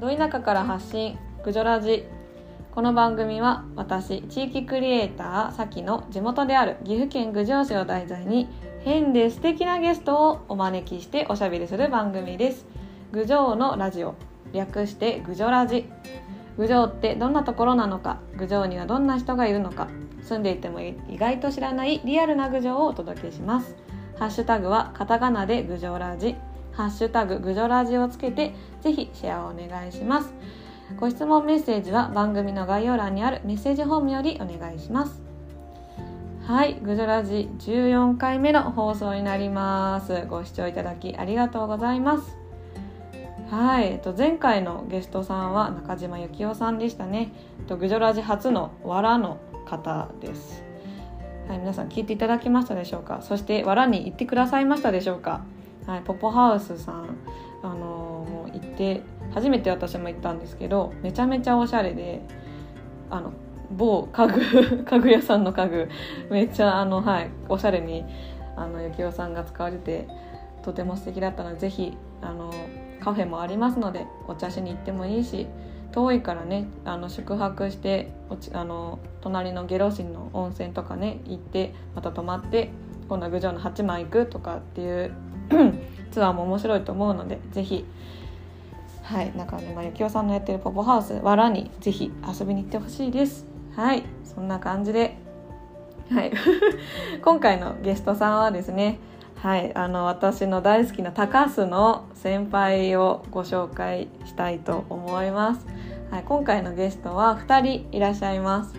ど田舎から発信グジョラジ。この番組は私地域クリエイターさきの地元である岐阜県郡上市を題材に変で素敵なゲストをお招きしておしゃべりする番組です。郡上のラジオ略して郡上ラジ。郡上ってどんなところなのか郡上にはどんな人がいるのか住んでいても意外と知らないリアルな郡上をお届けします。ハッシュタグはカタカナで郡上ラジ。ハッシュタグぐじょラジをつけてぜひシェアをお願いしますご質問メッセージは番組の概要欄にあるメッセージフォームよりお願いしますはいぐじょラジ14回目の放送になりますご視聴いただきありがとうございますはい、えっと、前回のゲストさんは中島幸雄さんでしたね。とグジョラジ初のわらの方です。はい、皆さん聞いていただきましたでしょうか？そしてわらに行ってくださいましたでしょうか？はい、ポポハウスさん、あのもう行って初めて私も行ったんですけどめちゃめちゃおしゃれであの某家具 家具屋さんの家具めっちゃあの、はい、おしゃれにあの幸男さんが使われてとても素敵だったのでぜひあのカフェもありますのでお茶しに行ってもいいし遠いからねあの宿泊しておちあの隣の下呂市の温泉とかね行ってまた泊まって今度は郡上の八幡行くとかっていう ツアーも面白いと思うのでぜひはい中沼幸雄さんのやってるポポハウスわらにぜひ遊びに行ってほしいです。はいそんな感じではい。今回のゲストさんはですねはいあの私の大好きな高須の先輩をご紹介したいと思います、はい、今回のゲストは2人いらっしゃいます。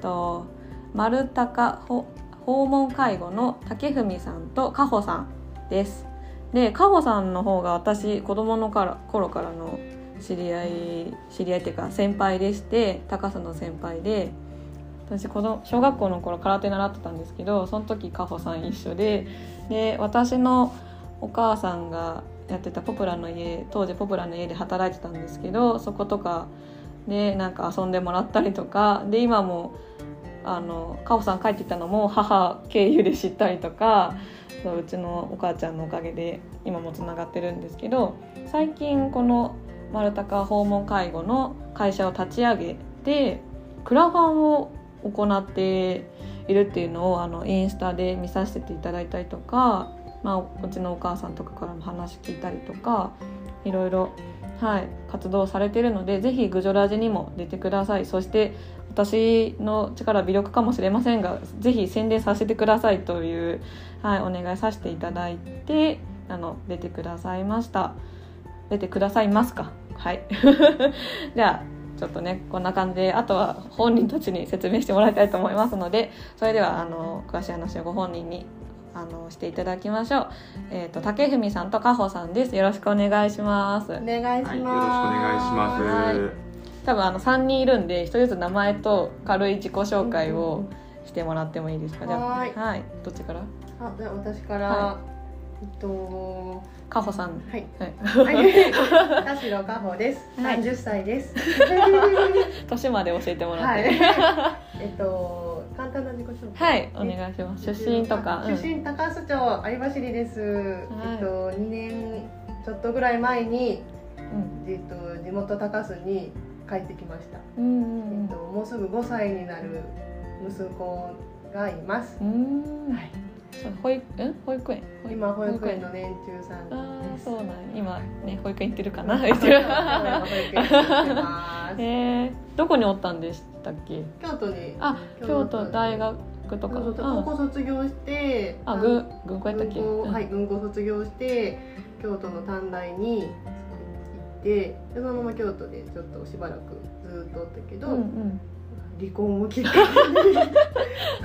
と丸高訪問介護の竹文さんと加穂さんです。でカホさんの方が私子供のから頃からの知り合い知り合いっていうか先輩でして高須の先輩で私子供小学校の頃空手習ってたんですけどその時カホさん一緒でで私のお母さんがやってたポプラの家当時ポプラの家で働いてたんですけどそことかでなんか遊んでもらったりとかで今もあのカホさん帰ってきたのも母経由で知ったりとか。そううちのお母ちゃんのおかげで今もつながってるんですけど最近この丸高訪問介護の会社を立ち上げてクラファンを行っているっていうのをあのインスタで見させていただいたりとか、まあ、うちのお母さんとかからも話聞いたりとかいろいろ、はい、活動されてるのでぜひグジョラジにも出てください。そして私の力微力かもしれませんがぜひ宣伝させてくださいという、はい、お願いさせていただいてあの出てくださいました出てくださいますか？はい じゃあちょっとねこんな感じであとは本人たちに説明してもらいたいと思いますのでそれではあの詳しい話をご本人にあのしていただきましょう。えっ、ー、と竹文さんと加穂さんです。よろしくお願いします。お願いします。はい、よろしくお願いします。はい多分あの3人いるんで1人ずつ名前と軽い自己紹介をしてもらってもいいですか、じゃあはいどっちから？あじゃあ私から、はい、えっとかほさん。はい。はい。田代かほです。30歳です。年まで教えてもらって、えっと簡単な自己紹介。はい。お願いします。出身とか、出身高須町有走りです、えっと2年ちょっとぐらい前に、えっと地元高須に帰ってきました、うんうんえっと、もうすぐ5歳になる息子がいます、はい、保育え保育園？今保育園の年中さんです。そうなん今ね保育園行ってるかな？行ってます。えー、どこにおったんでしたっけ？京都に。あ京都大学とか。高校卒業して。あ軍軍校やったっけ？はい軍校卒業して京都の短大にてでそのまま京都でちょっとしばらくずっとおったけど、うんうん、離婚をきっかけ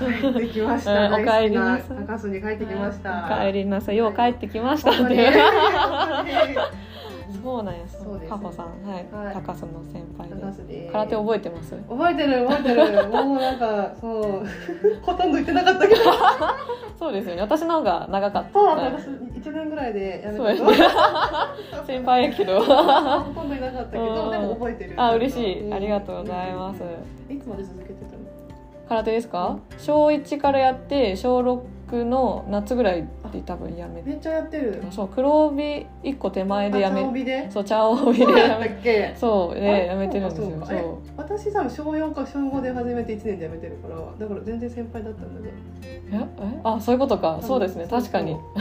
に帰ってきました、うん、お帰りな高須に帰ってきました、帰りなさい。よう帰ってきましたって、そうなんやそうです。加穂さん、はい、はい、高須の先輩で。空手覚えてます？覚えてる、覚えてる、もうなんか、そう、ほとんど行ってなかったけど。そうですよね、私の方が長かった。そう、私、一年ぐらいでやめた。先輩やけど。ほとんどいなかったけど、でも覚えてる。あ、嬉しい、ありがとうございます。いつまで続けてたの？空手ですか、小一からやって小六の夏ぐらいで多分やめて。めっちゃやってる。そう黒帯一個手前でやめそう茶帯でややめったっけ？そうでやめてるんですよ。そう私多分小4か小5で始めて1年で辞めてるからだから全然先輩だったんだね。え？え？あそういうことか。そうですね。確かに。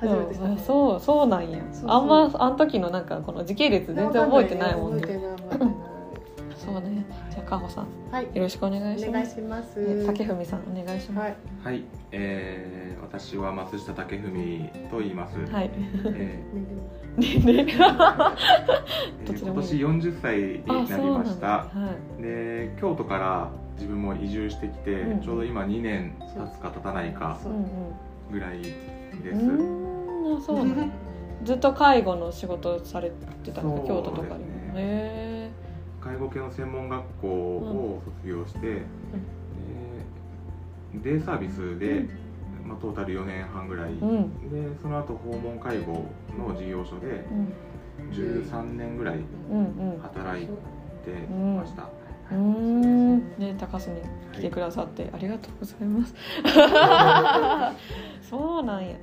初めてした。う んそうそうなんや。あんまあの時のなんかこの時系列全然覚えてないもんね。そうねかほさん。はい。よろしくお願いします。します。え竹文さんお願いしまはい。はい、えー、私は松下武文と言います。すはい。えねねー どちらもいい。今年40歳にあなりました。はい。で、京都から自分も移住してきて、うん。ちょうど今2年経つか経たないかぐらいでうんす。うーん。あそうなんだ。ずっと介護の仕事をされてたのか京都とかにも。そうですねへ介護系の専門学校を卒業して、でデイサービスで、まあ、トータル4年半ぐらい、えうん。でその後訪問介護の事業所でうん。13年ぐらいうんうん。働いてました、うーん。ね高須に来てくださってありがとうございます。そうなんや。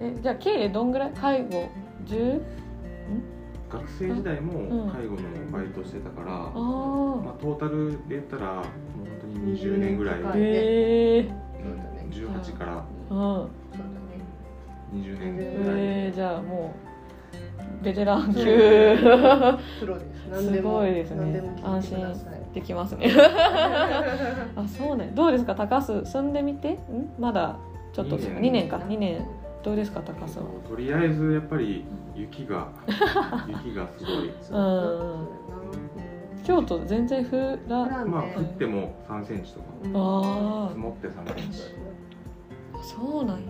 えじゃあ計どんぐらい？介護 10? 学生時代もうん。介護のバイトしてたから、あまあ、あトータルで言ったらもう本当に20年ぐらい、えね。18から。うん。そう20年ぐらい、えー、じゃあもうベテラン級。だね。プロです。ごいですね。何でも聞いてください。できますね。あそうね。どうですか？高須住んでみて？ん？まだちょっと二年2年か。2年どうですか高須は？とりあえずやっぱり雪が 雪がすごい。そううん。京都全然降らまあで降っても3センチとか。あ積もって3センチ。あそうなんや。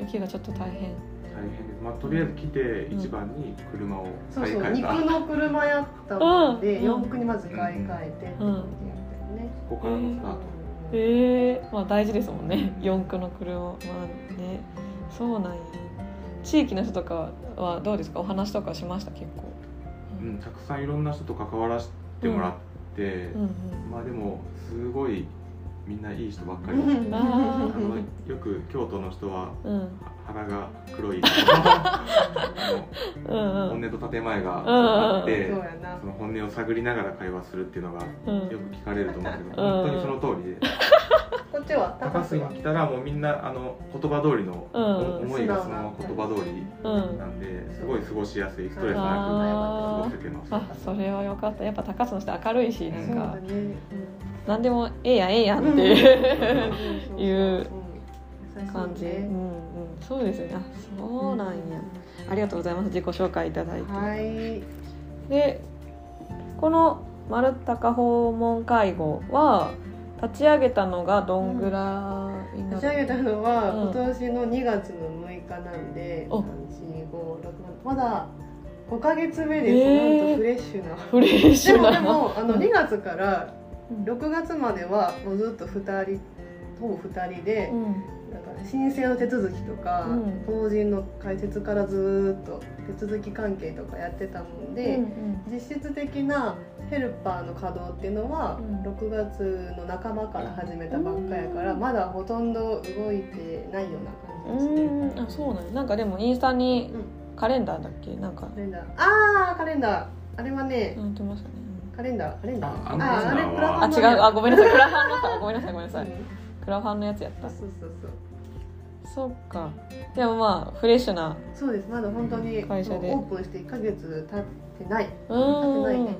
雪がちょっと大変。大変です。まあとりあえず来て一番に車をそうそう肉買い替えた、の車やったのでうん。洋服にまず買い替えてって感じやったよねここからのスタート、へえまあ大事ですもんね。四駆の車まあねそうなんや。地域の人とかはどうですか？お話とかしました？結構。うん、たくさんいろんな人と関わらせてもらって、うん。うんまあでもすごいみんないい人ばっかり、うん。ああのよく京都の人はうん。腹が黒い。本音と建前があって、そうやなその本音を探りながら会話するっていうのがうん。よく聞かれると思うけど、うん。本当にその通りで。こっちは高須に来たらもうみんなあの言葉通りの、うん。思いがそのまま言葉通りうん。なんですごい過ごしやすいストレスなくあ過ごせてます。あそれはよかった。やっぱ高須の人明るいしなんか。そうだね何でもええやんええやんってうん。いううん感じ、う。んうん。そうですよね。あそうなんや。ありがとうございます。自己紹介いただいて、はい。でこの丸高訪問介護は立ち上げたのがどんぐらいなの、立ち上げたのはうん。今年の2月の6日なんで、お。3 4 5 6まだ5ヶ月目です、えー。なんとフレッシュな。フレッシでもュな。でもあのうん2月からうん6月まではもうずっと2人ほぼ2人で、うん。なんか申請の手続きとか、うん。法人の開設からずっと手続き関係とかやってたもんで、うん実質的なヘルパーの稼働っていうのはうん。6月の半ばから始めたばっかやから、まだほとんど動いてないようなう感じですね。んうん。あそうなんや。なんかでもインスタにうん。カレンダーだっけ？なんか。カレンダー。あーカレンダー。あれはねやってましたねカレンダーカレンダー？ああのあれカレンダーは。クラファンあ違う。あごめんなさい。クラファンのかごめんなさいごめんなさい。うん。クラファンのやつやった。そうそうそう。そっか。でもまあフレッシュなそうです。まだ本当に会社で。オープンして1ヶ月経ってない。経ってうないねんまだ。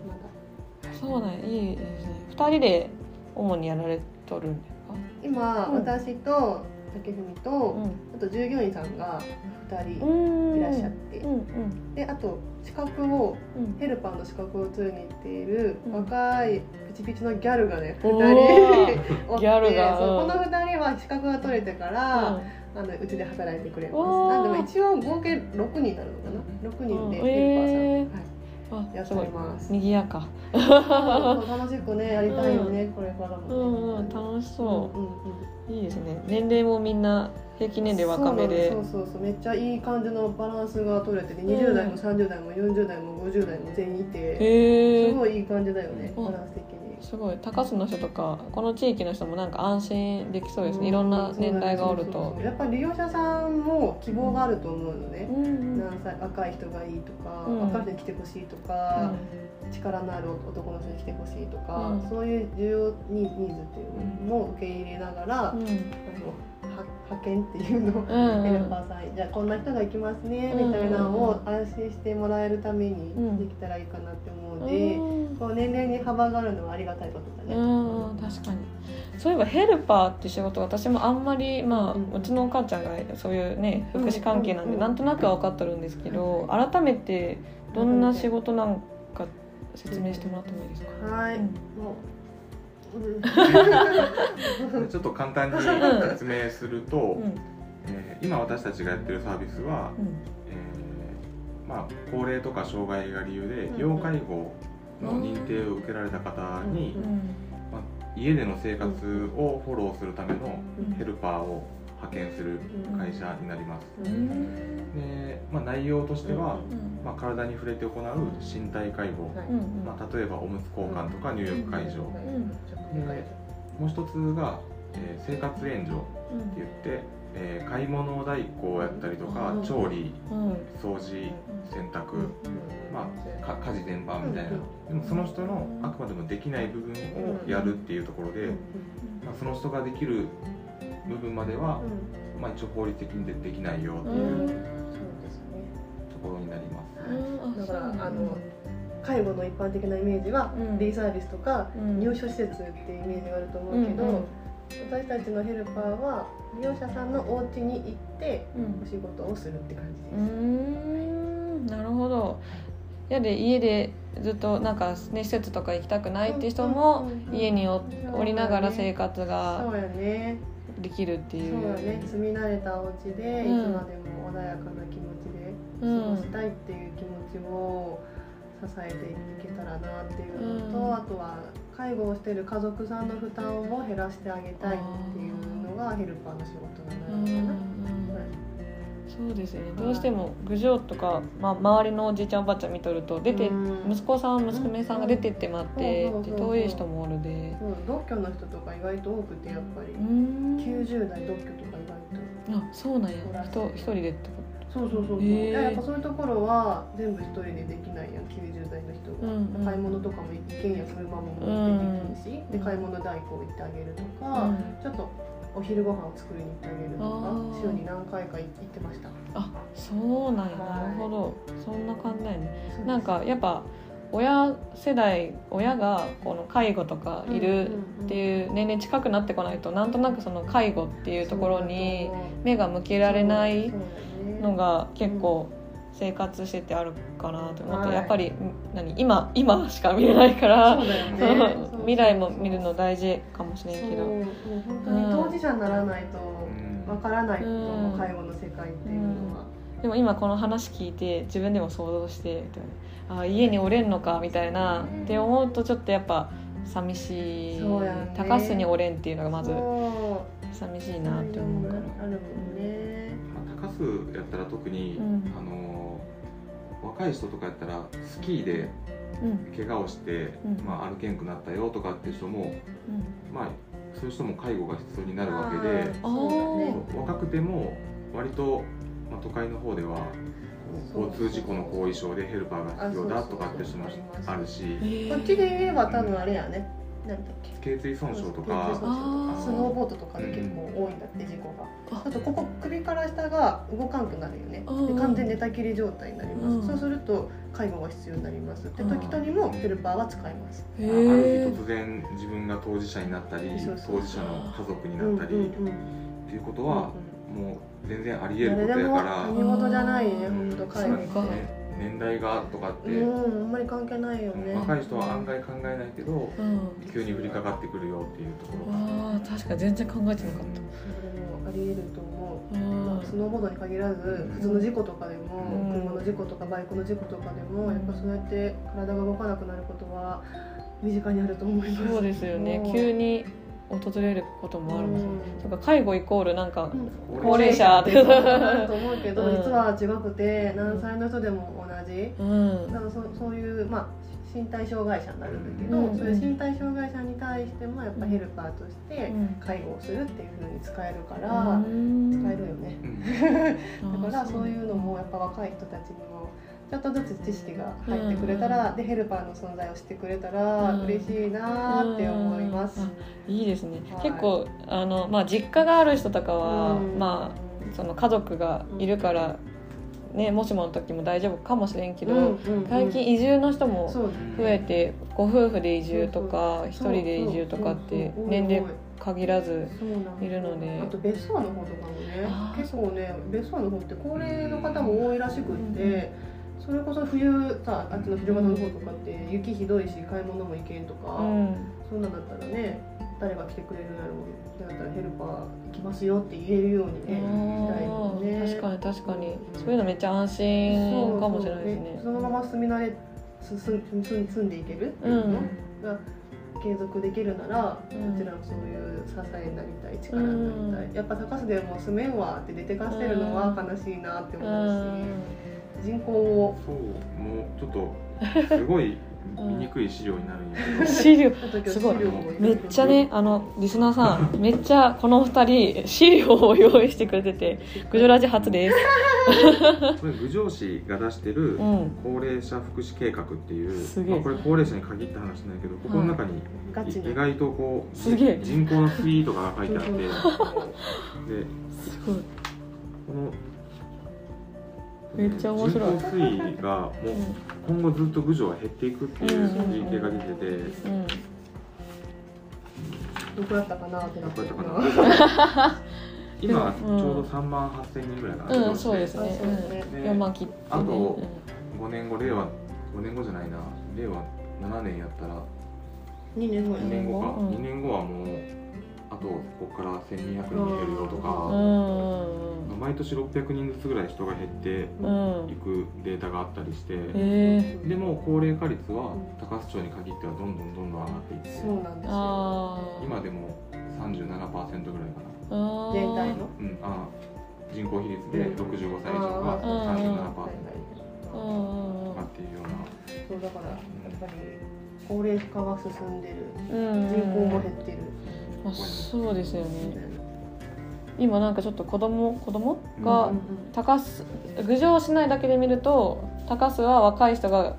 そうなんやいいですね。二人で主にやられとるんですか？今、うん。私と竹文と、あと従業員さんが2人うん。いらっしゃって、うんうん。であと資格をうん。ヘルパーの資格を取りに行っているうん。若いピチピチのギャルがね2お人ー おって。ギャルが。そううんこの2人は資格が取れてから、うん。あのうちで働いてくれます。なんでも一応合計6人になるのかな。6人でうん。ヘルパーさん、えー。はい。あやってすごい。ます賑やか。楽しくねやりたいよね、これからも。ね、うんうん楽しそう。んうんういいですね。年齢もみんな平均年齢若めで。そうそうそうめっちゃいい感じのバランスが取れててうん20代も30代も40代も50代も全員いて、へえすごいいい感じだよねうんバランス的にすごい高須の人とかこの地域の人もなんか安心できそうですね。いろんな年代がおると。やっぱり利用者さんも希望があると思うのね、うん何歳若い人がいいとか、うん。若い人に来てほしいとか、力のある男の人に来てほしいとか、うん。そういう需要ニニーズっていうのも受け入れながら、うん。あのは派遣っていうのを、うん。ヘルパーさんじゃあこんな人が行きますね、うんみたいなのを安心してもらえるためにん。できたらいいかなって思うので、うんこう年齢に幅があるのはありがたいことだね。うん確かに。そういえばヘルパーって仕事私もあんまりまあ、うん。うちのお母ちゃんがそういうね福祉関係なんで、うんなんとなくは分かってるんですけど、は改めてどんな仕事なんか説明してもらってもいいですか、はい、うん。もう、う んちょっと簡単に説明すると、うん。えー今私たちがやってるサービスは、うん。えーまあ、高齢とか障害が理由でうん。要介護の認定を受けられた方に、うんまあ、家での生活をフォローするためのうん。ヘルパーを派遣する会社になります。うん。でまあ、内容としては、うんまあ、体に触れて行う身体介護、まあ、例えばおむつ交換とか入浴介助、うんもう一つが、えー生活援助って言って、えー買い物代行をやったりとか、うん。調理うん。掃除洗濯、うん。まあ、か家事全般みたいな、でもその人のあくまでもできない部分をやるっていうところで、まあ、その人ができる部分までは、まあ、一応法律的にでできないよっていううん。とそうですね。ころになります。うん。だからあの介護の一般的なイメージは、うん。デイサービスとか、うん。入所施設っていうイメージがあると思うけど、うんうん。私たちのヘルパーは利用者さんのお家に行ってうんお仕事をするって感じうーんなるほどやで家でずっとなんか、ね、施設とか行きたくないって人も家におおりながら生活です。が。できるっていそうう。やね。住み慣れたお家で、うんいつまでも穏やかな気持ちでうん過ごしたいっていう気持ちを支えていけたらなっていうのと、うんあとは介護をしている家族さんの負担を減らしてあげたいっていうのがヘルパーの仕事なるのかな。うん。そうですよね。どうしても郡上とか、まあ、周りのおじいちゃんおばあちゃん見とると出て、うん。息子さん娘さんが出てってまって、遠い人もおるで独居の人とか意外と多くてやっぱり。うーん90代独居とか意外と。あそうなんや。人一人でってこそうそうそうそう、へー。いややっぱそういうところは全部一人でできないやん。90代の人が、うんうん。買い物とかも一軒家車も持ってできるし、で買い物代行行ってあげるととか、ちょっとお昼ご飯を作りに行ってあげるとか週に何回か行ってました。あそうなんや、はい。なるほど。そんな感じだよね。なんかやっぱ親世代親がこの介護とかいるっていう年齢近くなってこないとなんとなくその介護っていうところに目が向けられないのが結構生活しててあるかなと思って、はいやっぱり何今今しか見れないからね。未来も見るの大事かもしれんけど。本当に当事者にならないとうん。わからないと思介護の世界っていうのは、でも今この話聞いて自分でも想像してあ家におれんのかみたいなって思うとちょっとやっぱ寂しい、ね。高須におれんっていうのがまず寂しいなって思うから。あるもんねまあ、高須やったら特に、うん。あの若い人とかやったらスキーでうん。怪我をして、うん。まあ、歩けんくなったよとかっていう人も、うん。まあ、そういう人も介護が必要になるわけでね。若くても割と、まあ、都会の方では交通事故の後遺症でヘルパーが必要だとかって人もあるし。こっちで言えば多分あれやね何だっけ？頸椎損傷とか。損傷とあー。かスノーボードとかで結構多いんだって事故が。あ。あとここ首から下が動かんくなるよね。うんで完全に寝たきり状態になります、うん。そうすると介護が必要になります。って時とにもヘルパーは使います。へあある日え突然自分が当事者になったり当事者の家族になったり、っていうことはもう全然ありうん誰でも得ることやから。他人事じゃないね本当介護そっか。ね年代がとかって、うんあんまり関係ないよね。若い人は案外考えないけどうん。急に降りかかってくるよっていうところ。があー確かに全然考えてなかっそれもあり得ると思うたうん。まあ、スノーボードに限らず普通の事故とかでも、うん。車の事故とかバイクの事故とかでも、やっぱそうやって体が動かなくなることは身近にあると思います。そうですよね。急に訪れることもあるもんねうん。か介護イコールなんかうん。高齢者ってそうなると思うけど、うん。実は違くて何歳の人でも同じ。うん。だからそそういう、まあ、身体障害者になるんだけど、うん。そういう身体障害者に対してもやっぱヘルパーとして介護をするっていう風に使えるから、使えるよね。うん。だからそういうのもやっぱ若い人たちにもちょっとずつ知識が入ってくれたら、でヘルパーの存在を知ってくれたらうん。嬉しいなーって思います。あいいですね、はい。結構あの、まあ、実家がある人とかは、うん。まあその家族がいるから、ね、もしもの時も大丈夫かもしれんけど、うんうんうん。最近移住の人も増えてご夫婦で移住とか一人で移住とかって年齢限らずいるので。あと別荘の方とかもね結構ね別荘の方って高齢の方も多いらしくって、それこそ冬さあっちの広場の方とかって雪ひどいし買い物も行けんとか、うん。そんなんだったらね誰が来てくれるんやろうだったらヘルパー行きますよって言えるようにねしたいもんね。確かに確かに。そういうのめっちゃ安心かもしれないですね。そのまま住み慣れす住住んでいけるっていうのが継続できるなら、うん。こちらもそういう支えになりたい力になりたい、やっぱ高須でもう住めんわって出てかしてるのは悲しいなってう思うん。し、人口を。そうもうちょっとすごい 見にくい資料になるんやけど、資料。すごい。めっちゃねあのリスナーさん めっちゃこの二人資料を用意してくれててグジョラジ初です。これ郡上市が出してるうん。高齢者福祉計画っていう、すげえ。まあ、これ高齢者に限った話なんだけどここの中に意外とこうすげえ。人口の推移とかが書いてあって。ですごい。このめっちゃ面白い。人口推移がもう今後ずっと郡上は減っていくっていううん推計が出てて、うん。どこやったかなってなってるどこやったかな今ちうん。ょうど3万8000人ぐらいかな、うん、そうですね。ねうん、4万切ってね。あと5年後令和5年後じゃないな。令和7年やったら。2年後や2年後か、うん。2年後はもうあとここから1200人減るよとうか、ん。毎年600人ずつぐらい人が減ってうん。いくデータがあったりして、ええでも高齢化率は高須町に限ってはどんどんどんどん上がっていって。そうなんですよ。今でも37%ぐらいかな、全体の？うん、あ人口比率で65歳以上があー。37%はいうんはいうん。とかっていうような。そうだからやっぱり高齢化が進んでる。うん。人口も減ってる、まあ、そうですよね。今なんかちょっと子供子供がうん。うん高須郡上市内だけで見ると高須は若い人が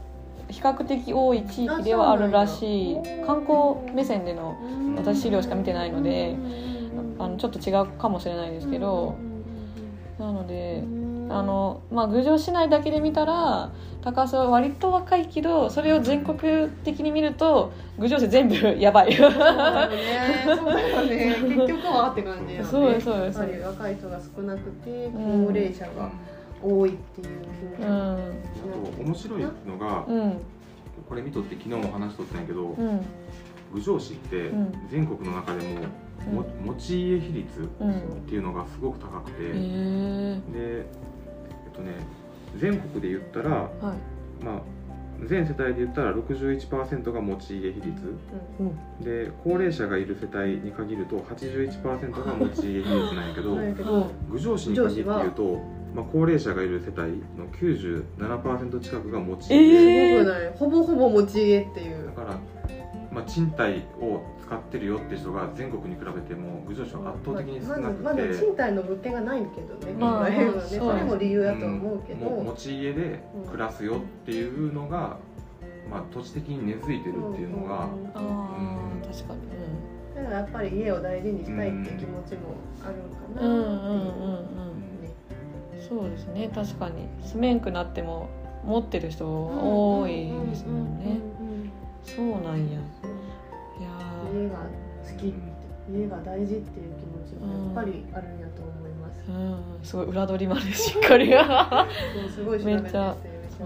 比較的多い地域ではあるらしい。観光目線でのうん私資料しか見てないのであのちょっと違うかもしれないですけどなのであのまあ郡上市内だけで見たら高須は割と若いけどそれを全国的に見ると郡上市全部やばい。そうだよね。そうだよね。結局はって感じよね。そうですそうです。やっぱり若い人が少なくてうん。高齢者が多いっていうふうに、うん。あと面白いのが、うん。これ見とって昨日も話しとったんやけど、うん。郡上市ってうん。全国の中でも、も持ち家比率っうん。ていうのがすごく高くて、でえっとね全国で言ったら、はい。まあ、全世帯で言ったら61%が持ち家比率。で高齢者がいる世帯に限ると81%が持ち家比率なんやけどなんやけど郡上市に限って言うと、まあ、高齢者がいる世帯の97%近くが持ち家。で、えー。すごくない？ほぼほぼ持ち家っていう。だから、まあ、賃貸を使ってるよって人が全国に比べても郡上市は圧倒的に少なくて、まずまず賃貸の物件がないけどね、まあねそれも理由だとは思うけど、も持ち家で暮らすよっていうのが、まあ、土地的に根付いてるっていうのが、ああ確かに。だからやっぱり家を大事にしたいっていう気持ちもあるんかうんうんうんなっていうそうですね。確かに。住めんくなっても持ってる人多いですもんね。そうなんや家が好き家が大事っていう気持ちがやっぱりあるんやと思います、ーうん。すごい裏取りまでしっかりすめっちゃ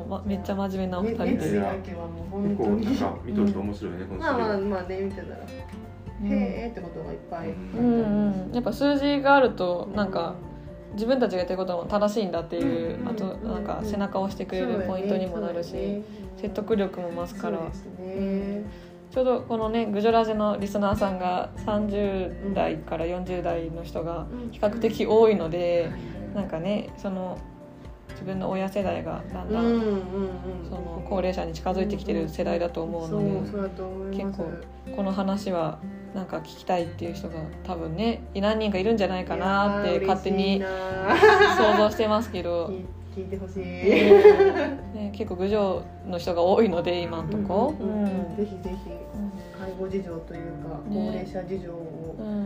まめっちゃ真面目なお二人で。だけはもう結構なんか見とると面白いね、このまあまあまあね見てたら、うん。へーってことがいっぱいうりんうんやっぱ数字があるとなんか自分たちがやってることも正しいんだっていううんあとなんか背中を押してくれるポイントにもなるし説得力も増すから。そうですねちょうどこのねグジョラジのリスナーさんが30代から40代の人が比較的多いのでなんかねその自分の親世代がだんだん、その高齢者に近づいてきてる世代だと思うので、結構この話はなんか聞きたいっていう人が多分ね何人かいるんじゃないかなって勝手に想像してますけど、聞いてほしい、ね、結構郡上の人が多いので今んとこ。うん。うん。ぜひぜひ介護事情というかね。高齢者事情をうん。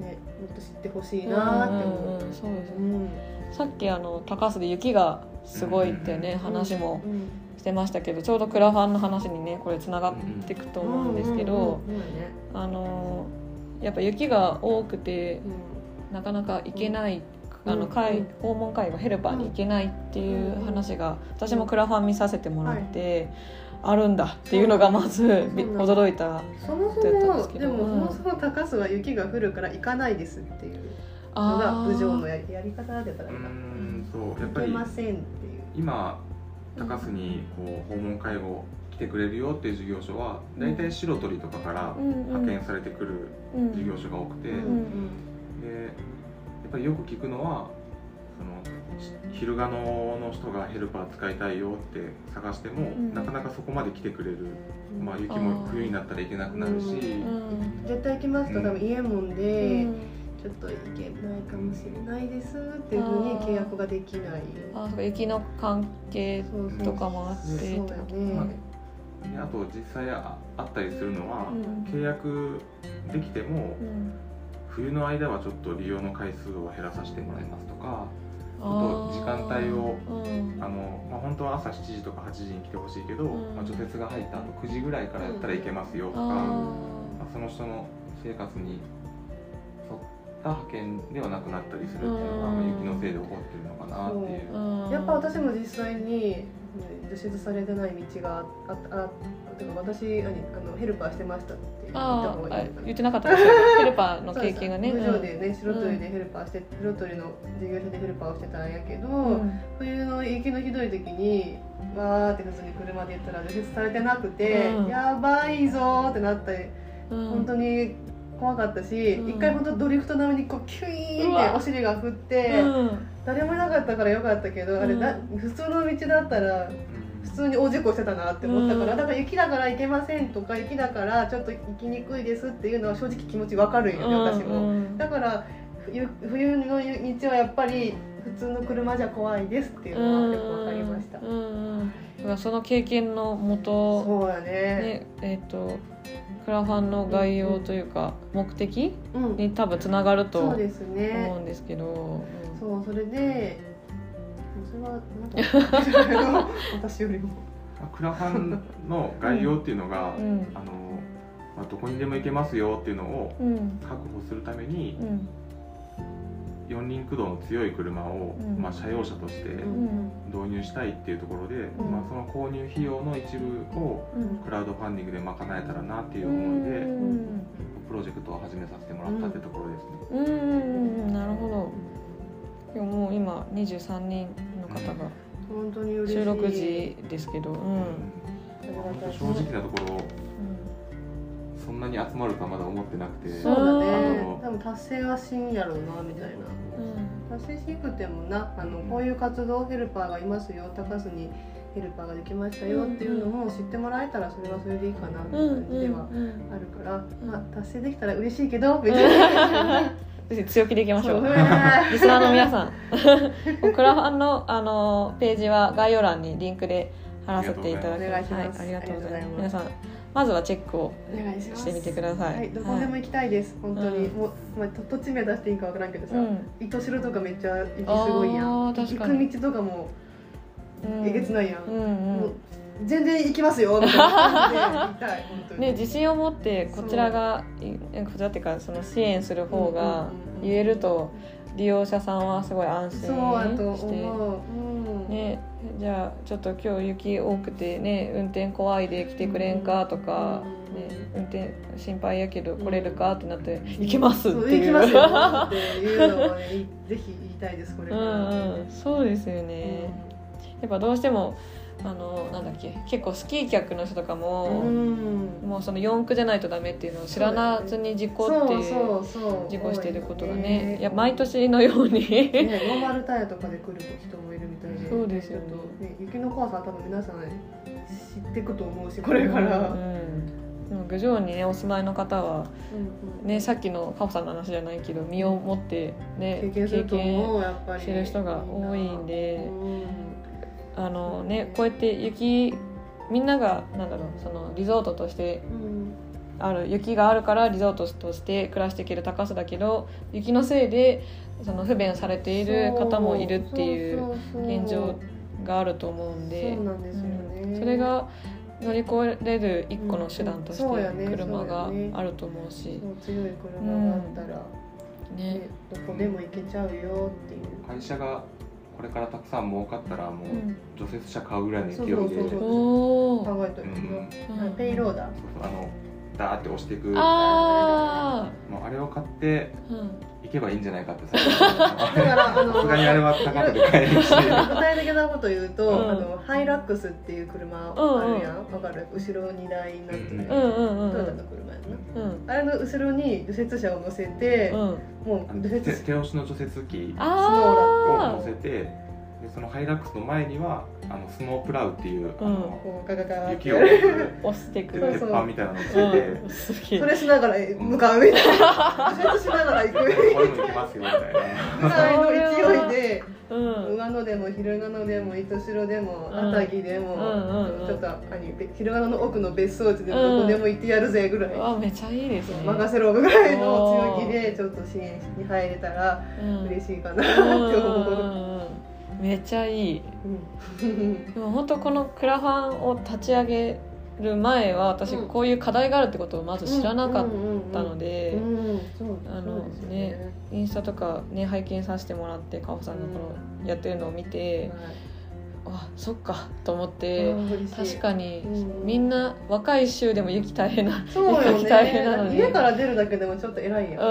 ねもっと知ってほしいなって思う。うんそうですね。うん。さっきあの高須で雪がすごいってね、うん。話もうん。してましたけどちょうどクラファンの話にねこれつながっていくと思うんですけど、あのやっぱ雪が多くてうん。なかなか行けない、あのうん介訪問介護ヘルパーに行けないっていう話が私もクラファン見させてもらって、あるんだっていうのがまず驚いた。そもそだったんでもすけど。でもそうん。もそも高須は雪が降るから行かないですっていうのがあ郡上のーやりやり方だったらうんそう。やっぱり行けませんっていう。今高須にこう訪問介護来てくれるよっていう事業所は大体白鳥とかから派遣されてくるうん事業所が多くて、うん。でぱりよく聞くのはそのし昼賀野の人がヘルパー使いたいよって探しても、ん。なかなかそこまで来てくれる、うん。まあ、雪も冬になったら行けなくなるし、うん。絶対行きますと多分家もんうで、ん。ちょっと行けないかもしれないですっていうふうに契約ができない。あそうか雪の関係とかもあって。そうやね。まあであと実際ああったりするのは、うん。契約できてもうん冬の間はちょっと利用の回数を減らさせてもらいますとかあとー時間帯をうん。あの、まあ、本当は朝7時とか8時に来てほしいけど、うん。まあ、除雪が入った後9時ぐらいからやったら行けますよとか、あまあ、その人の生活に沿った派遣ではなくなったりするっていうのが、うん。まあ、雪のせいで起こってるのかなっていう。ーうん。やっぱ私も実際に除雪されてない道があああてか私あのあのヘルパーしてましたって言った方がいい言ってなかったですよヘルパーの経験がね。そうそう。郡上でね白鳥でヘルパーして、白鳥の事業所でヘルパーをしてたんやけど、うん。冬の雪のひどい時にわーって普通に車で行ったら除雪されてなくて、うん。やばいぞーってなってうん。本当に怖かったし、うん。一回本当ドリフト並みにこうキュイーンってお尻が振って、うん誰もいなかったからよかったけど、あれだう普通の道だったら普通に大事故してたなって思ったから、うん。だから雪だから行けませんとか雪だからちょっと行きにくいですっていうのは正直気持ちわかるんよね、私も。うん。だから冬冬の道はやっぱり普通の車じゃ怖いですっていうのはよくわかりました。うん。うん。その経験のもとそうやね。ねえっ、とクラファンの概要というか目的うん。に多分つながると思そうですねう。んですけど、そうそれで、それはなんか私よりも。まあクラファンの概要っていうのが、うんあのまあ、どこにでも行けますよっていうのをうん確保するためにうん四輪駆動の強い車を、うん。まあ、車用車としてうん。導入したいっていうところで、ん。まあ、その購入費用の一部をうん。クラウドファンディングで賄えたらなっていうう思いで、ん。プロジェクトを始めさせてもらったってところですね。うん。うん。うん。なるほど。でももう今23人の方が。収録時ですけどうん、正直なところそんなに集まるとはまだ思ってなくて。そうだうねん。多分達成はしんやろうなみたいな。達成しにくくてもなあのこういう活動ヘルパーがいますよ高須にヘルパーができましたよっていうのも知ってもらえたらそれはそれでいいかなってうん感じではうんあるから、ん。まあ、達成できたら嬉しいけど別にぜひ強気でいきましょうリスナーの皆さん。クラファンのあのページは概要欄にリンクで貼らせていただきお願いしますはい、ありがとうございますありがとうございます皆さんまずはチェックをお願いしてみてください。はい、どこでも行きたいです、本当に、うんもう、まあ、と土地名出していいかわからんけどさ、うん。糸代とかめっちゃ行きすごいやあんー確かに。行く道とかもうん。えげつないやん、うんうもうん全然行きますよね、自信を持ってこちらがいこちらっていうかその支援する方が言えると利用者さんはすごい安心して。そうやと思う、うんね、じゃあちょっと今日雪多くてね運転怖いで来てくれんかとか、うんね、運転心配やけど来れるかってなって行きますっていう。行きますよ。っていうのをねぜひ言いたいですこれうから、んうんそうですよね、やっぱどうしてもあのなんだっけ結構スキー客の人とかも、もうその四駆じゃないとダメっていうのを知らなずに事故って事故していることがねいや毎年のように。ね、ノーマルタイヤとかで来る人もいるみたいで。そうですよね。ね雪の怖さは多分皆さん知っていくと思うしこれから。うん。でも郡上にねお住まいの方は、うんうん、ねさっきのカホさんの話じゃないけど身をもってね経験してる人が多いんで、あのねこうやって雪みんながなんだろうそのリゾートとしてある、雪があるからリゾートとして暮らしていける高さだけど雪のせいでその不便されている方もいるっていう現状があると思うんでそれが乗り越えれる一個の手段として車があると思うし、強い車があったら、ねどこでも行けちゃうよっていう。会社がこれからたくさん儲かったらもう除雪車買うぐらいの勢いで、考えてる、うん、ペイローダー。あのダーって押していくああれを買って、行けばいいんじゃないかってさ。すがにあれは高くて買えるし。具体的なこと言うと、うん、あのハイラックスっていう車ある？やんわ、かる後ろ荷台になってる、トヨタの車やな、うん、あれの後ろに除雪車を乗せて、うん、もう除雪手押しの除雪機。スノーラックを乗せてでそのハイラックスの前にはあのスノープラウっていう、あの雪を押してくる。鉄板みたいなのをつけて、それしながら向かうみたいな。除雪しながら行くこれも行きますよみたいな。ぐらいの勢いで上野でも昼賀野でも糸代でも熱海でも、ちょっと昼賀野の奥の別荘地でもどこでも行ってやるぜぐらい、あめちゃいいですね。任せろぐらいの強気でちょっと支援に入れたら嬉しいかなって思う。めっちゃいい、うん、でも本当このクラファンを立ち上げる前は私こういう課題があるってことをまず知らなかったのであのねインスタとかね拝見させてもらってかほさんのこのやってるのを見て、あそっかと思って確かにみんな若い州でも雪大変なそうよ、ね、大変なのに。家から出るだけでもちょっと偉いやん。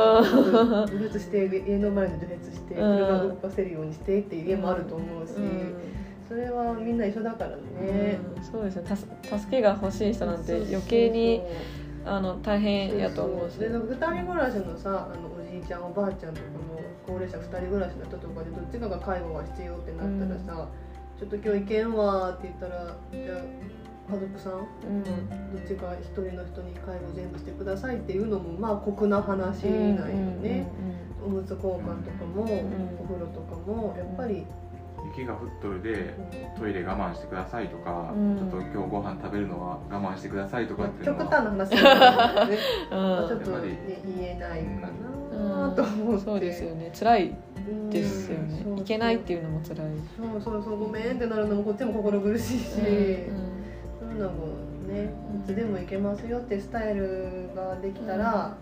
除雪して家の前に除雪して車動かせるようにしてっていう家もあると思うし、それはみんな一緒だからね、そうですよ。助けが欲しい人なんて余計にあの大変やと思うし。で2人暮らしのさあのおじいちゃんおばあちゃんとかの高齢者2人暮らしの人とかでどっちかが介護が必要ってなったらさ、うんちょっと今日行けんわって言ったらじゃあ家族さん、うん、どっちか一人の人に介護全部してくださいっていうのもまあ酷な話なんよね、おむつ交換とかも、お風呂とかもやっぱり雪が降っとるでトイレ我慢してくださいとか、うん、ちょっと今日ご飯食べるのは我慢してくださいとかっていうのは、極端な話なんですね、うん、ちょっと、ね、言えないかなと思って、そうですよね。辛いですよね。いけないっていうのも辛い。そうそうそうごめんってなるのもこっちも心苦しいし、そういうのもねいつでもいけますよってスタイルができたら、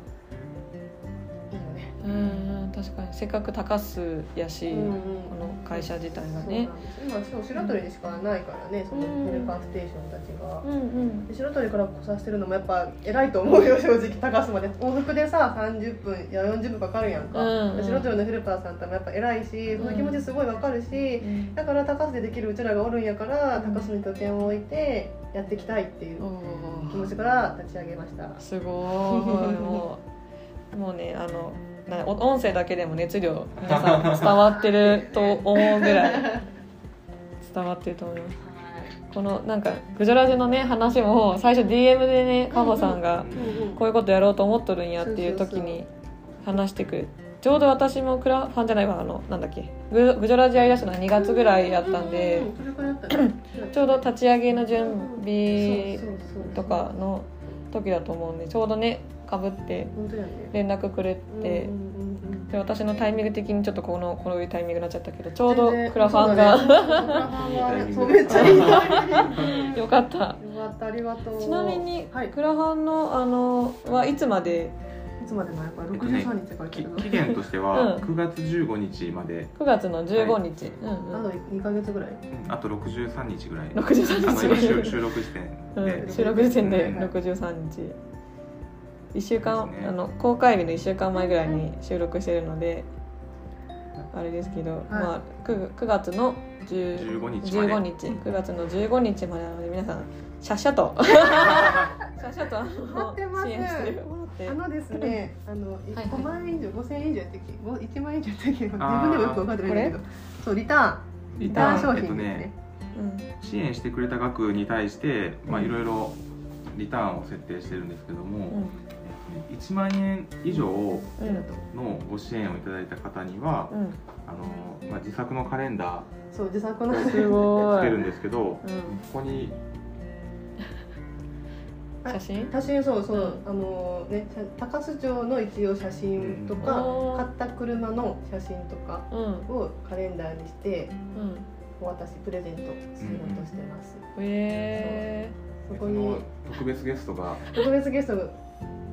うん確かにせっかく高須やし、うんうん、この会社自体がね。今そう白鳥にしかないからねそのヘルパーステーションたちが、うんうん、白鳥から来させてるのもやっぱ偉いと思うよ 正直高須まで。往復でさ30分いや40分かかるやんか、うんうん、白鳥のヘルパーさんってもやっぱ偉いしその気持ちすごいわかるし、うん、だから高須でできるうちらがおるんやから高須に拠点を置いてやっていきたいっていう気持ちから立ち上げました。すごい。もうもうねあのな音声だけでも熱量皆さん伝わってると思うぐらい伝わってると思います。このなんかグジョラジのね話も最初 DM でねカホさんがこういうことやろうと思っとるんやっていう時に話してくれちょうど私もクラファンじゃないわあのなんだっけググジョラジやりだしたのは2月ぐらいやったんでちょうど立ち上げの準備とかの時だと思うんでちょうどねかぶって連絡くれて、で私のタイミング的にちょっとこのこういうタイミングになっちゃったけどちょうどクラファンが、めっちゃいいよかった。ちなみに、クラファンのあのはいつまでいつまでのやっぱり63日から期限としては9月15日まで、9月の15日、あと2か月ぐらい、あと63日ぐらい。63日。収録時点で、収録時点で63日、1週間、ね、あの公開日の1週間前ぐらいに収録してるのであれですけど、はい。まあ 9, 9月の10 15日まで。15日9月の15日までなので皆さんシャッシャと シャッシャとあ待の支援してもらって。あのですね、あのはい5万円以上、5000円以上やったっけ、ご1万円以上やったっけ、自分でもよく分かってないんだけど、そうリターン、リターン。商品ですね。支援してくれた額に対してまあうん。いろいろリターンを設定してるんですけども、うん1万円以上うん。のご支援をいただいた方には、うん。あのまあ、自作のカレンダそう自作の。つけるんですけど、こうんこに写真？写真そうそう、あのね写高須町の一応写真とか、うん。買った車の写真とかうん。をカレンダーにしてうん。お渡しプレゼントしようとしてます、へそこに特別ゲストが？特別ゲスト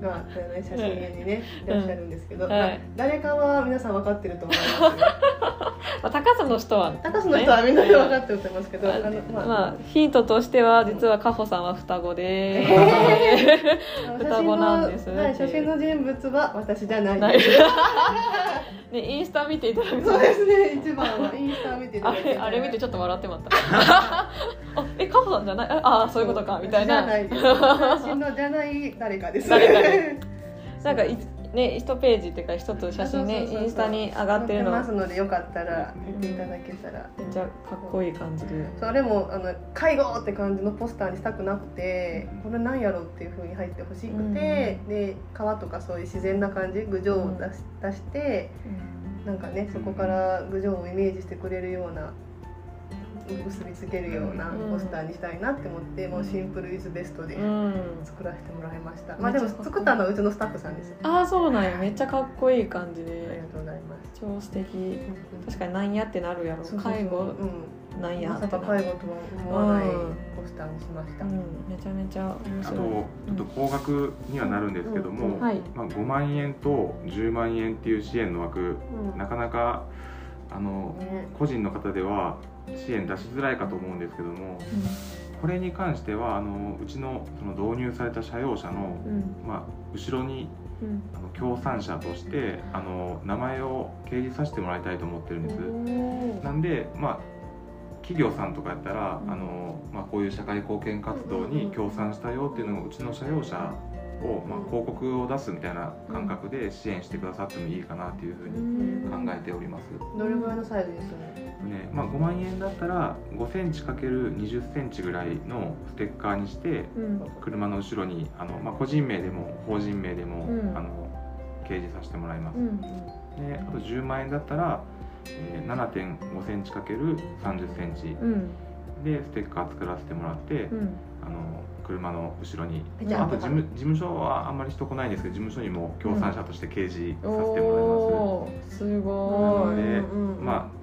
が、ね、写真屋にね、いらっしゃるんですけど、はいまあ誰かは皆さん分かってると思います、ーまあ高さの人は高須の人はみんなで分かってると思いますけど、まああのまあまあヒントとしては実はカホさんは双子で、双子なんです。はい、写真の人物は私じゃない。ねインスタ見ていただくと。そうですね、一番はインスタ見ていたあだい。てれあれ見てちょっと笑ってまったあえカホさんじゃない？ああそういうことかみたいな。じゃない。です。写真のじゃない誰かです。誰か なんかいね一ページっていうか一つ写真ねインスタに上がってるの。載ますのでよかったら見ていただけたら。めっちゃかっこいい感じで。それもあの介護って感じのポスターにしたくなくてこれなんやろうっていう風に入ってほしくて、で川とかそういう自然な感じ郡上を出し,、出してなんかねそこから郡上をイメージしてくれるような結びつけるようなうん。ポスターにしたいなって思って、もうシンプルイズベストでうん。作らせてもらいました、まあでも作ったのはうちのスタッフさんですああそうなんや。めっちゃかっこいい感じありがでとうございます。超素敵。確かになんやってなるやろ。そうそうそう。介護うん、なんやまさかってなる。介護とは思わないうん。ポスターにしました、うん。めちゃめちゃ面あとち白いょっと高額にはなるんですけども、うん。はい。まあ、5万円と10万円っていう支援の枠うん。なかなかあのね。個人の方では支援出しづらいかと思うんですけどもこれに関してはあのうちのその導入された社用車の、うん。まあ、後ろにうん。あの協賛者としてあの名前を掲示させてもらいたいと思ってるんです。なんで、まあ、企業さんとかやったら、うん。あのまあ、こういう社会貢献活動に協賛したよっていうのをうちの社用車を、まあ、広告を出すみたいな感覚で支援してくださってもいいかなっていうふうに考えております。どれぐらいのサイズですよねねまあ、5万円だったら5センチ ×20 センチぐらいのステッカーにしてうん。車の後ろにあの、まあ、個人名でも法人名でも、うん。あの掲示させてもらいます。うんであと10万円だったら、えー7.5センチ ×30 センチうん。でステッカー作らせてもらって、うん。あの車の後ろに。ああと事務事務所はあんまり人来ないんですけど事務所にも協賛者として掲示させてもらいます。おーすごい。なのでうんうん。まあ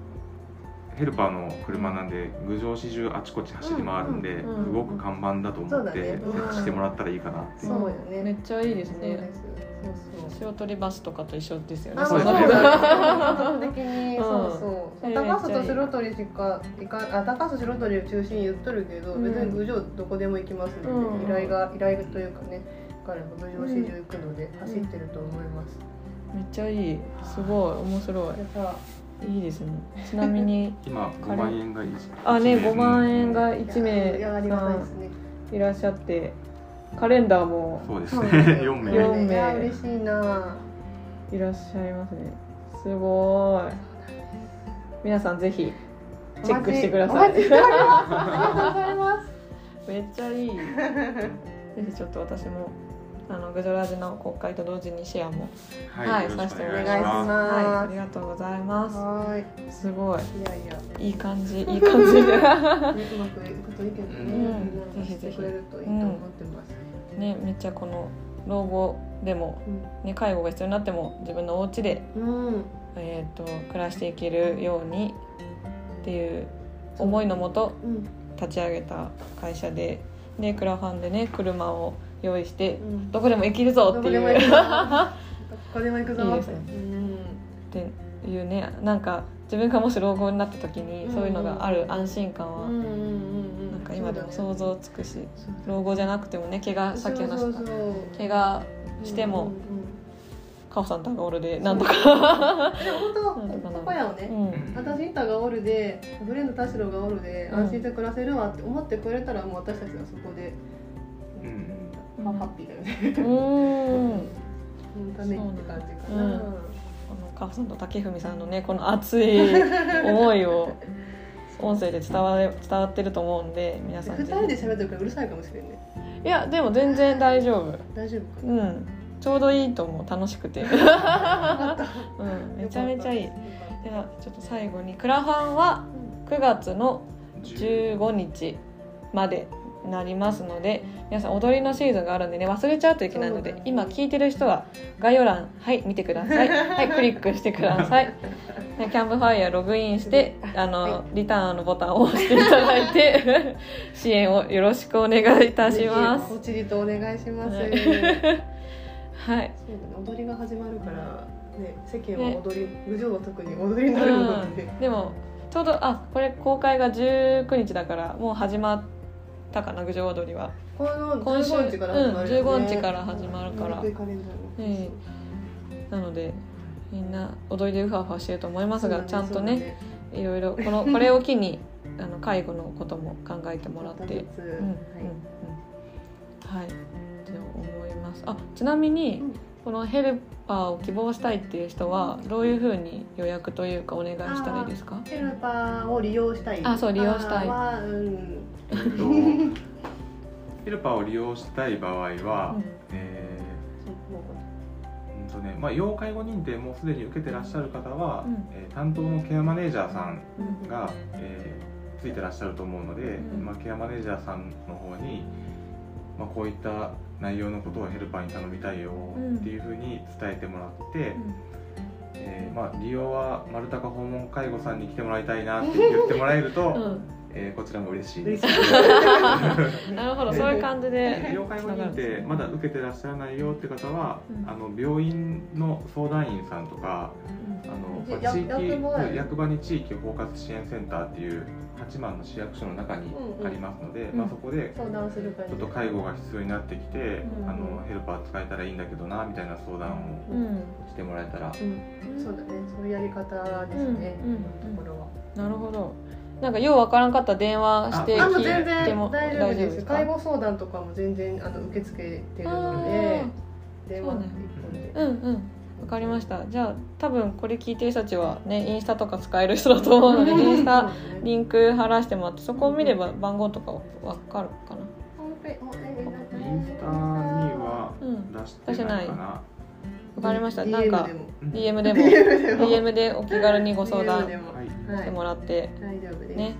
ヘルパーの車なんで郡上市中あちこち走り回るんで、うんうん動く看板だと思って設置してもらったらいいかなって。いうそうよね。めっちゃいいですね。そうですそう取りバスとかと一緒ですよね。あ、そで。すそううそうねそうそう。えー高須と白鳥しか行か、あ、高須白鳥を中心に言っとるけど、うん。別に郡上どこでも行きますので、うん。依頼が依頼というかね、彼も郡上市中行くので走ってると思います。めっちゃいい。すごい。面白いいいですね。ちなみに今5万円が1あね5万円うんが1名いらっしゃってカレンダーもそうですね。そうです よ4名。四名。嬉しいな。いらっしゃいますね。すごい。皆さんぜひチェックしてください。ありがとうございます。めっちゃいい。ぜひちょっと私もあのグジョラジの公開と同時にシェアもはい、よろしくお願いしお願いしまます。はいありがとうございます。はすごい。い。いやいや。いい感じいい感じ。でね、うまくいくといいけどね、うん。みんながしてくれるといいと思ってます。ねめっちゃこの老後でも、ね、介護が必要になっても自分のお家でうん、えー、と暮らしていけるようにっていう思いのもとうん、立ち上げた会社ででクラファンでね車を用意してうん。どこでも行けるぞっていう。どこでも行 くぞ。っていうねなんか自分がもし老後になった時にそういうのがある安心感は。なんか今でも想像つくし老後じゃなくてもね怪我さっき話した怪我してもうんうんカホさんタガオルでなんとか。でも本当ここやをね、うん。私タガオルでブレンド田代がおるでうん。安心して暮らせるわって思ってくれたらもう私たちがそこで、うんまあハッピーだよね。うん。そのためにって感じかな。うん。このカホさんと竹文さんのねこの熱い 思いを音声で伝われ伝わってると思うんで皆さん二ぜ人で喋ってるからうるさいかもしれんね。ひいやでも全然大丈夫。大丈夫。うん。ちょうどいいと思う。楽しくて、うん、めちゃめちゃいい。ではちょっと最後に。クラファンは9月の15日までなりますので皆さん踊りのシーズンがあるんでね忘れちゃうといけないので今聞いてる人は概要欄はい見てください。はいクリックしてください。でキャンプファイヤーログインしてあの、はリターンのボタンを押していただいて 支援をよろしくお願いいたします。おちりとお願いします。はい。はい。踊りが始まるからね世間は踊り、郡上は特に踊りになるので、うん、でもちょうどあこれ公開が19日だからもう始まったかな郡上踊りは。この今週15日から始まるよね、うん15日から始まるから。うんなのでみんな踊りでウハウハしてると思いますが、ちゃんとねいろいろこの これを機にあの介護のことも考えてもらって、うんうんうん。はい。って思います。あちなみに、うん。このヘルパーを希望したいっていう人はどういうふうに予約というかお願いしたらいいですか？ヘルパーを利用したい。あそう利用したい。は、うん、えっとヘルパーを利用したい場合は、うん。えーうんとねまあ、要介護認定もすでに受けてらっしゃる方は、うん。えー担当のケアマネージャーさんうん。が、えーついてらっしゃると思うので、うん。まあ、ケアマネージャーさんの方に、まあ、こういった内容のことをヘルパーに頼みたいようん。っていうふうに伝えてもらって、えーまあ、利用は丸高訪問介護さんに来てもらいたいなって言ってもらえると、うんえーこちらも嬉しいです。なるほど。そういう感じで要介護認定まだ受けてらっしゃらないよって方は、うん。あの病院の相談員さんとかあの、まあや地域役場に地域包括支援センターっていう八幡の市役所の中にありますので、うん。まあ、そこで相談する感じちょっと介護が必要になってきて、うんあのヘルパー使えたらいいんだけどなみたいな相談をうん。してもらえたら、うん、そうだね。そういうやり方ですね、うんうん今のところは。なるほどなんかようわからんかったら電話してあもう聞全然いても大丈夫ですか？介護相談とかも全然あの受け付けてるので電話そうね。うんうん。わかりました。じゃあ多分これ聞いてる人たちはねインスタとか使える人だと思うのでインスタリンク貼らせてもらってそこを見れば番号とかわかるかな。インスタにはうん。出してない。かな。わかりました。なんか DM でも。DM でお気軽にご相談してはい。もらって大丈夫です。ね。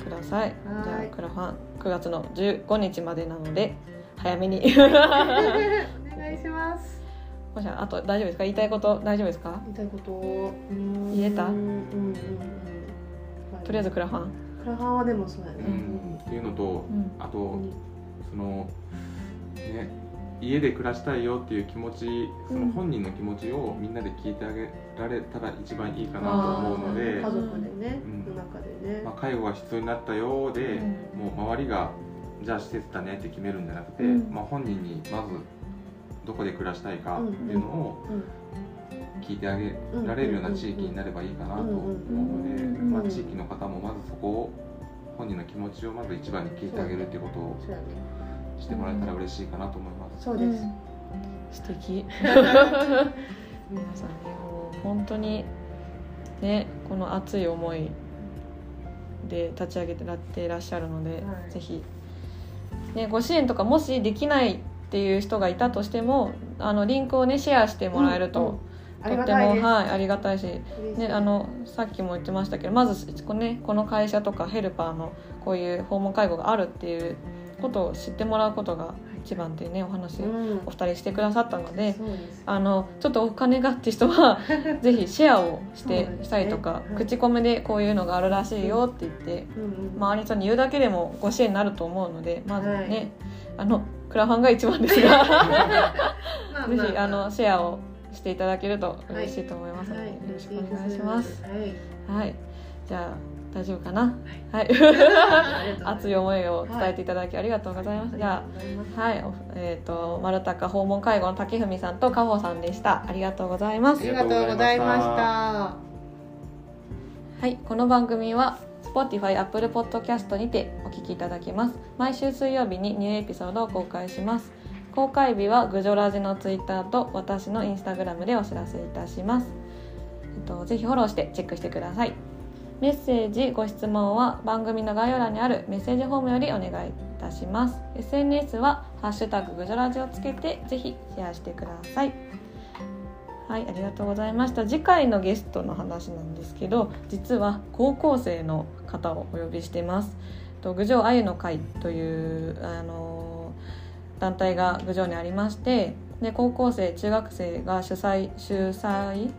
あのください。じゃあクラファン。9月の15日までなので 早めに。お願いします。もしあと大丈夫ですか？言いたいこと大丈夫ですか？言いたいこと。言えた？うんうんうんうん。とりあえずクラファン。クラファンはでもそうだね。うん。っていうのと、うん。あとそのね家で暮らしたいよっていう気持ちその本人の気持ちをみんなで聞いてあげられたら一番いいかなと思うので家、族でねうん。の中でね。まあ、介護が必要になったようで、うもう周りがじゃあ施設だねって決めるんじゃなくて、うん。まあ、本人にまずどこで暮らしたいかっていうのをうん聞いてあげられるような地域になればいいかなと思うので、うんまあ、地域の方もまずそこを本人の気持ちをまず一番に聞いてあげるっていうことをしてもらえたら嬉しいかなと思います。そうです。ん。素敵。皆さんねもう本当にねこの熱い思いで立ち上げてらっていらっしゃるので、はい。ぜひ、ね、ご支援とかもしできないっていう人がいたとしてもあのリンクをねシェアしてもらえると、うんうん。とってもはいありがたいしね、あのさっきも言ってましたけどまずこ,、ね、この会社とかヘルパーのこういう訪問介護があるっていうことを知ってもらうことが一番っていうねお話うん。お二人してくださったので、そうです。あのちょっとお金がって人は ぜひシェアをしてね。したりとか、はい。口コミでこういうのがあるらしいよって言って、うんうん周りの人に言うだけでもご支援になると思うのでまずね、はい。あのクラファンが一番ですが ぜひあのシェアをしていただけると嬉しいと思いますので、はい。よろしくお願いします。はい。はい、じゃあ大丈夫かな？はい、熱い思いを伝えていただきありがとうございます、じゃあはい。えっ、ー、と丸高訪問介護の竹文さんと加穂さんでした。ありがとうございます。ありがとうございました。はい。この番組は Spotify、Apple Podcast にてお聞きいただきます。毎週水曜日にニューエピソードを公開します。公開日はグジョラジの Twitter と私の Instagram でお知らせいたします、えっと、ぜひフォローしてチェックしてくださいメッセージご質問は番組の概要欄にあるメッセージフォームよりお願いいたします。SNS は「ハッシュタググジョラジ」をつけてぜひシェアしてください。はいありがとうございました。次回のゲストの話なんですけど実は高校生の方をお呼びしてます。と郡上あゆの会というあの団体が郡上にありましてで高校生中学生が主催主催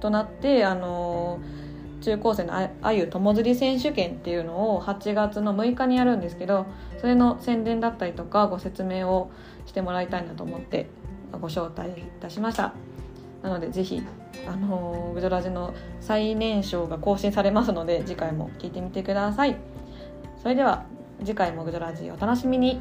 となってあの中高生のあゆ友釣り選手権っていうのを8月の6日にやるんですけどそれの宣伝だったりとかご説明をしてもらいたいなと思ってご招待いたしました。なのでぜひあのグドラジの最年少が更新されますので次回も聞いてみてください。それでは次回もグドラジお楽しみに。